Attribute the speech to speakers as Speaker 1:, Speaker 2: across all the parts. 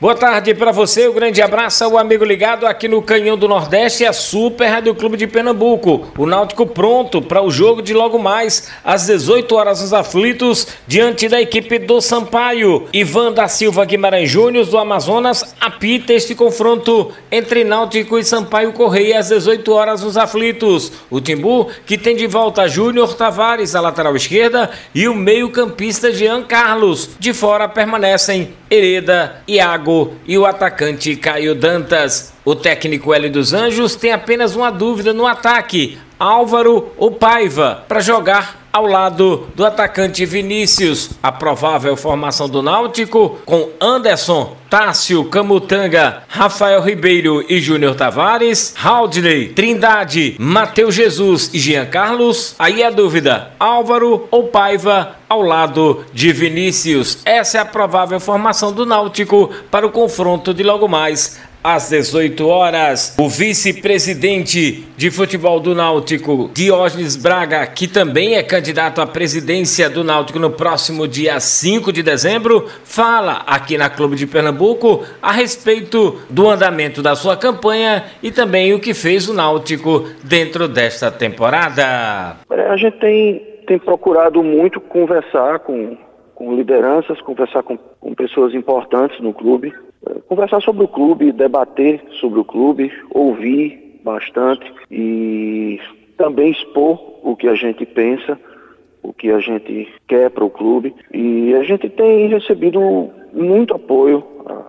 Speaker 1: Boa tarde para você, um grande abraço ao amigo ligado aqui no Canhão do Nordeste, a Super Rádio Clube de Pernambuco. O Náutico pronto para o jogo de logo mais, às 18 horas nos aflitos, diante da equipe do Sampaio. Ivan da Silva Guimarães Júnior do Amazonas apita este confronto entre Náutico e Sampaio Correia às 18 horas nos aflitos. O Timbu, que tem de volta Júnior Tavares à lateral esquerda e o meio-campista Jean Carlos. De fora permanecem Hereda, E o atacante Caio Dantas. O técnico Hélio dos Anjos tem apenas uma dúvida no ataque: Álvaro ou Paiva, para jogar ao lado do atacante Vinícius. A provável formação do Náutico com Anderson, Tássio, Camutanga, Rafael Ribeiro e Júnior Tavares, Haldney, Trindade, Matheus Jesus e Jean Carlos. Aí a dúvida: Álvaro ou Paiva ao lado de Vinícius. Essa é a provável formação do Náutico para o confronto de logo mais às 18 horas. O vice-presidente de futebol do Náutico, Diógenes Braga, que também é candidato à presidência do Náutico no próximo dia 5 de dezembro, fala aqui na Clube de Pernambuco a respeito do andamento da sua campanha e também o que fez o Náutico dentro desta temporada.
Speaker 2: A gente tem, tem procurado muito conversar com, com lideranças, conversar com, com pessoas importantes no clube conversar sobre o clube, debater sobre o clube, ouvir bastante e também expor o que a gente pensa, o que a gente quer para o clube. E a gente tem recebido muito apoio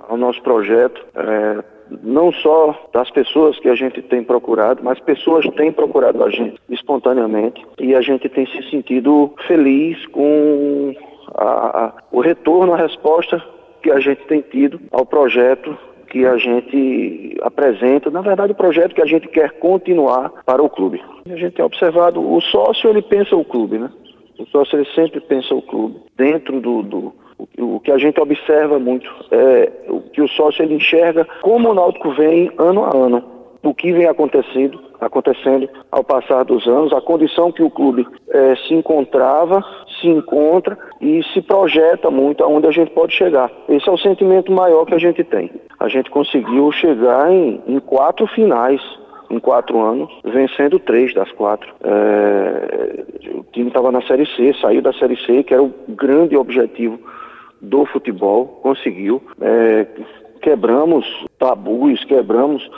Speaker 2: ao nosso projeto. É, não só das pessoas que a gente tem procurado, mas pessoas têm procurado a gente espontaneamente e a gente tem se sentido feliz com a, a, o retorno, a resposta que a gente tem tido ao projeto que a gente apresenta, na verdade o projeto que a gente quer continuar para o clube. A gente tem observado, o sócio ele pensa o clube, né? O sócio ele sempre pensa o clube. Dentro do, do o que a gente observa muito é o que o sócio ele enxerga como o Náutico vem ano a ano, o que vem acontecendo, acontecendo ao passar dos anos, a condição que o clube é, se encontrava, se encontra e se projeta muito aonde a gente pode chegar. Esse é o sentimento maior que a gente tem. A gente conseguiu chegar em, em quatro finais em quatro anos, vencendo três das quatro. É, o time estava na Série C, saiu da Série C, que era o grande objetivo do futebol, conseguiu. É, quebramos tabus, quebramos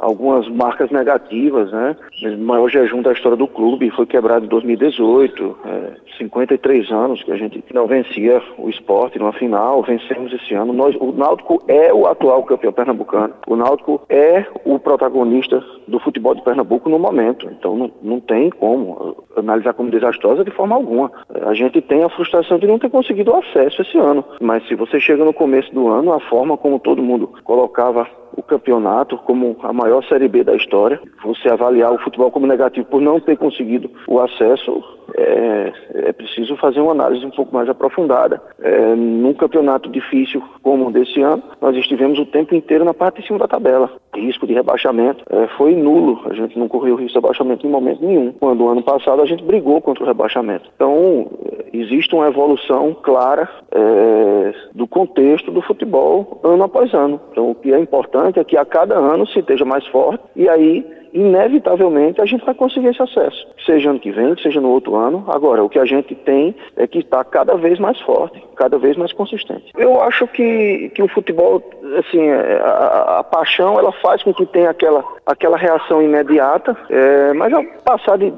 Speaker 2: algumas marcas negativas, né? O maior jejum da história do clube foi quebrado em 2018, é, 53 anos que a gente não vencia o esporte numa final, vencemos esse ano. Nós, o Náutico é o atual campeão pernambucano, o Náutico é o protagonista do futebol de Pernambuco no momento, então não, não tem como analisar como desastrosa de forma alguma. A gente tem a frustração de não ter conseguido o acesso esse ano, mas se você chega no começo do ano, a forma como todo mundo colocava o campeonato como a maior Série B da história, você avaliar o futebol como negativo por não ter conseguido o acesso, é, é preciso fazer uma análise um pouco mais aprofundada. É, num campeonato difícil como o desse ano, nós estivemos o tempo inteiro na parte de cima da tabela. Risco de rebaixamento é, foi nulo, a gente não correu risco de rebaixamento em momento nenhum. Quando o ano passado a gente brigou contra o rebaixamento. Então, existe uma evolução clara é, do contexto do futebol ano após ano. Então, o que é importante é que a cada ano se esteja mais forte e aí inevitavelmente a gente vai conseguir esse acesso. Seja ano que vem, seja no outro ano. Agora, o que a gente tem é que está cada vez mais forte, cada vez mais consistente. Eu acho que, que o futebol, assim, é, a, a paixão, ela faz com que tenha aquela, aquela reação imediata, é, mas ao passar de,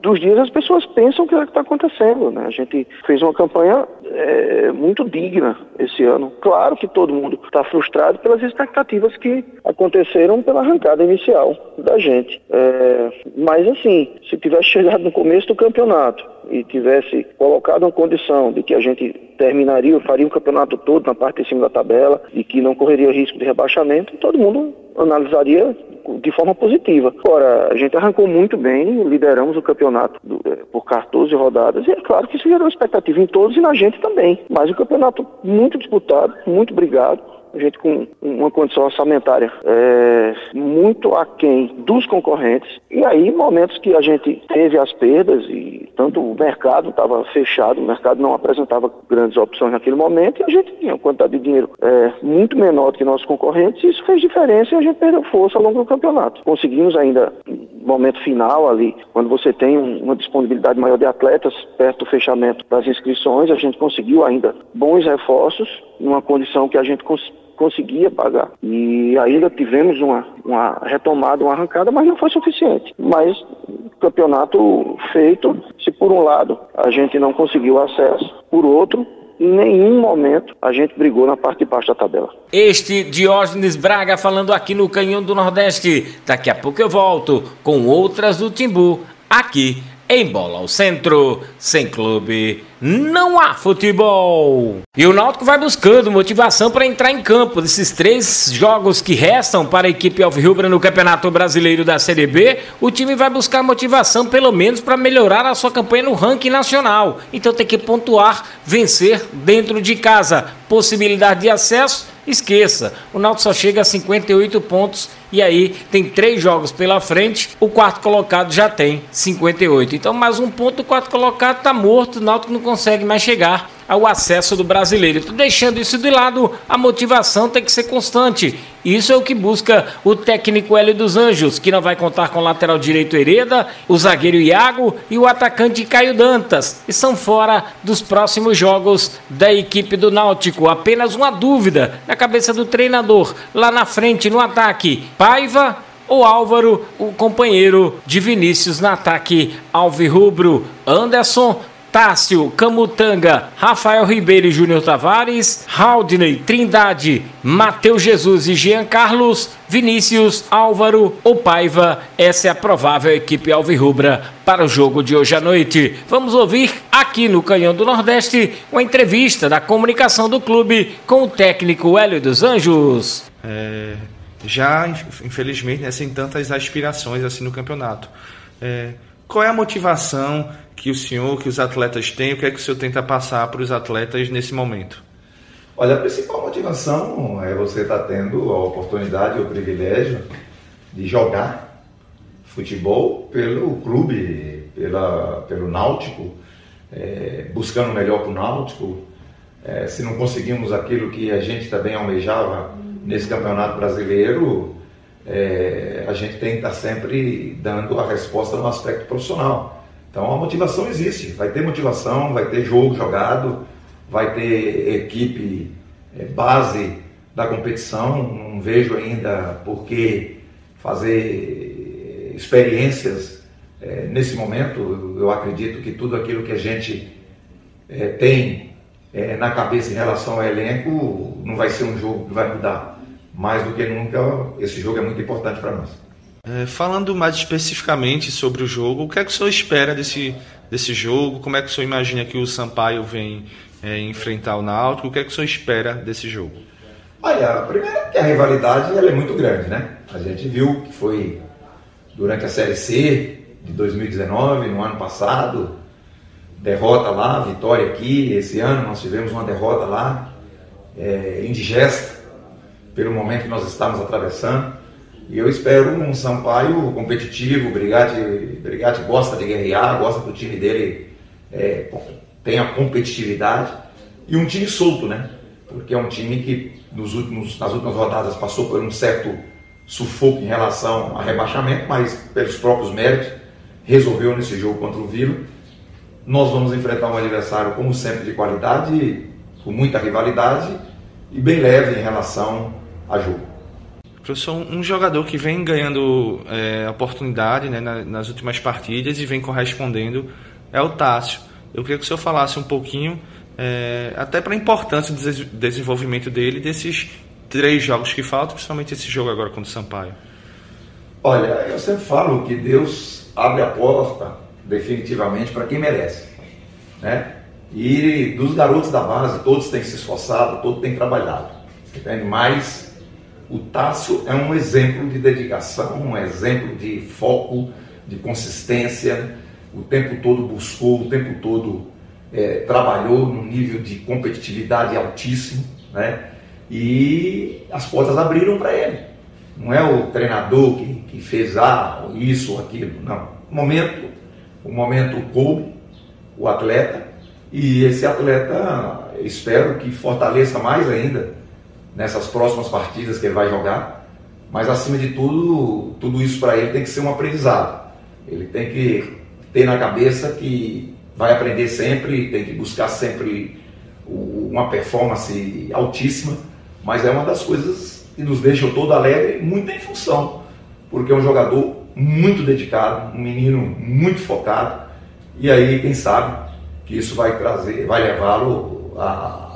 Speaker 2: dos dias as pessoas pensam o que é está acontecendo. Né? A gente fez uma campanha é, muito digna esse ano. Claro que todo mundo está frustrado pelas expectativas que aconteceram pela arrancada inicial da gente. É, mas assim, se tivesse chegado no começo do campeonato e tivesse colocado uma condição de que a gente terminaria, faria o campeonato todo na parte de cima da tabela e que não correria risco de rebaixamento, todo mundo analisaria de forma positiva. Agora, a gente arrancou muito bem, lideramos o campeonato do, é, por 14 rodadas, e é claro que isso gerou expectativa em todos e na gente também. Mas o campeonato muito disputado, muito brigado, a gente com uma condição orçamentária é, muito aquém dos concorrentes, e aí momentos que a gente teve as perdas e tanto o mercado estava fechado, o mercado não apresentava grandes opções naquele momento e a gente tinha uma quantidade de dinheiro é, muito menor do que nossos concorrentes e isso fez diferença e a gente perdeu força ao longo do campeonato. Conseguimos ainda, momento final ali, quando você tem uma disponibilidade maior de atletas perto do fechamento das inscrições, a gente conseguiu ainda bons reforços numa condição que a gente cons conseguia pagar. E ainda tivemos uma, uma retomada, uma arrancada, mas não foi suficiente. Mas campeonato feito, se por um lado a gente não conseguiu acesso, por outro, em nenhum momento a gente brigou na parte de baixo da tabela.
Speaker 1: Este Diógenes Braga falando aqui no Canhão do Nordeste. Daqui a pouco eu volto com outras do Timbu aqui em bola ao centro, sem clube, não há futebol. E o Náutico vai buscando motivação para entrar em campo desses três jogos que restam para a equipe Alvirrubra no Campeonato Brasileiro da Série B. O time vai buscar motivação pelo menos para melhorar a sua campanha no ranking nacional. Então tem que pontuar, vencer dentro de casa. Possibilidade de acesso esqueça. O Náutico só chega a 58 pontos e aí tem três jogos pela frente. O quarto colocado já tem 58. Então mais um ponto, o quarto colocado está morto. O Náutico não consegue mais chegar ao acesso do brasileiro. Então, deixando isso de lado, a motivação tem que ser constante. Isso é o que busca o técnico Hélio dos Anjos, que não vai contar com o lateral direito Hereda, o zagueiro Iago e o atacante Caio Dantas. E são fora dos próximos jogos da equipe do Náutico. Apenas uma dúvida na cabeça do treinador. Lá na frente, no ataque, Paiva ou Álvaro, o companheiro de Vinícius no ataque Alvirrubro. Anderson Tássio, Camutanga, Rafael Ribeiro e Júnior Tavares, Haldney, Trindade, Matheus Jesus e Jean Carlos, Vinícius, Álvaro ou Paiva. Essa é a provável equipe alvirrubra para o jogo de hoje à noite. Vamos ouvir aqui no Canhão do Nordeste uma entrevista da comunicação do clube com o técnico Hélio dos Anjos.
Speaker 3: É, já, infelizmente, né, sem tantas aspirações assim no campeonato. É, qual é a motivação que o senhor, que os atletas têm? O que é que o senhor tenta passar para os atletas nesse momento?
Speaker 4: Olha, a principal motivação é você estar tá tendo a oportunidade, o privilégio de jogar futebol pelo clube, pela, pelo Náutico, é, buscando o melhor para o Náutico. É, se não conseguimos aquilo que a gente também almejava nesse campeonato brasileiro, é, a gente tem que estar sempre dando a resposta no aspecto profissional. Então a motivação existe, vai ter motivação, vai ter jogo jogado, vai ter equipe é, base da competição. Não vejo ainda por que fazer experiências é, nesse momento. Eu acredito que tudo aquilo que a gente é, tem é, na cabeça em relação ao elenco não vai ser um jogo que vai mudar mais do que nunca, esse jogo é muito importante para nós.
Speaker 3: É, falando mais especificamente sobre o jogo, o que é que o senhor espera desse, desse jogo? Como é que o senhor imagina que o Sampaio vem é, enfrentar o Náutico? O que é que o senhor espera desse jogo?
Speaker 4: Olha, primeiro que a rivalidade ela é muito grande, né? A gente viu que foi durante a Série C de 2019, no ano passado, derrota lá, vitória aqui. Esse ano nós tivemos uma derrota lá, é, indigesta, pelo momento que nós estamos atravessando. E eu espero um Sampaio competitivo, Brigatti, Brigatti gosta de guerrear, gosta que o time dele é, tenha competitividade e um time solto, né? Porque é um time que nos últimos, nas últimas rodadas passou por um certo sufoco em relação a rebaixamento, mas pelos próprios méritos resolveu nesse jogo contra o Vila. Nós vamos enfrentar um adversário, como sempre, de qualidade, com muita rivalidade e bem leve em relação a jogo.
Speaker 3: Professor, um jogador que vem ganhando é, oportunidade né, nas últimas partidas e vem correspondendo é o Tássio. Eu queria que o senhor falasse um pouquinho, é, até para a importância do desenvolvimento dele, desses três jogos que faltam, principalmente esse jogo agora contra o Sampaio.
Speaker 4: Olha, eu sempre falo que Deus abre a porta definitivamente para quem merece. Né? E dos garotos da base, todos têm se esforçado, todos têm trabalhado. Entende? Mas o Tássio é um exemplo de dedicação, um exemplo de foco, de consistência. O tempo todo buscou, o tempo todo é, trabalhou num nível de competitividade altíssimo, né? e as portas abriram para ele. Não é o treinador que, que fez ah, isso ou aquilo, não. O momento, o momento coube o atleta e esse atleta espero que fortaleça mais ainda nessas próximas partidas que ele vai jogar. Mas acima de tudo, tudo isso para ele tem que ser um aprendizado. Ele tem que ter na cabeça que vai aprender sempre, tem que buscar sempre uma performance altíssima, mas é uma das coisas que nos deixa todo alegre, muito em função, porque é um jogador muito dedicado, um menino muito focado, e aí, quem sabe, que isso vai trazer, vai levá-lo a,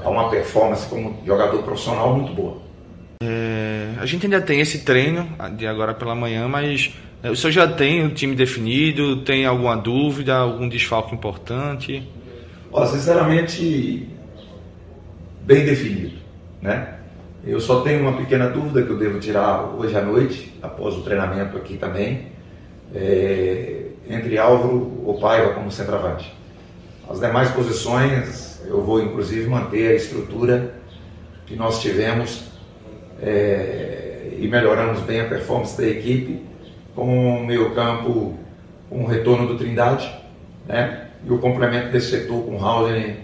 Speaker 4: a, a, uma performance como jogador profissional muito boa.
Speaker 3: É, a gente ainda tem esse treino de agora pela manhã, mas é, o senhor já tem o time definido? Tem alguma dúvida, algum desfalque importante?
Speaker 4: Olha, sinceramente, bem definido, né? Eu só tenho uma pequena dúvida que eu devo tirar hoje à noite, após o treinamento aqui também, é, entre Álvaro ou Paiva como centroavante. As demais posições eu vou inclusive manter a estrutura que nós tivemos é, e melhoramos bem a performance da equipe com o meio campo com o retorno do Trindade, né? E o complemento desse setor com o Howden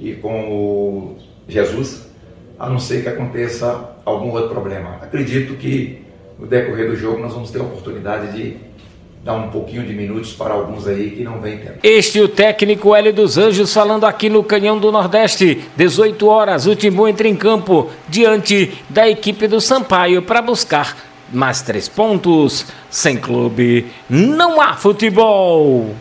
Speaker 4: e com o Jesus, a não ser que aconteça algum outro problema. Acredito que no decorrer do jogo nós vamos ter a oportunidade de dar um pouquinho de minutos para alguns aí que não vem tempo.
Speaker 1: Este o técnico Hélio dos Anjos falando aqui no Canhão do Nordeste. 18 horas, o Timbu entra em campo diante da equipe do Sampaio para buscar mais três pontos. Sem clube, não há futebol.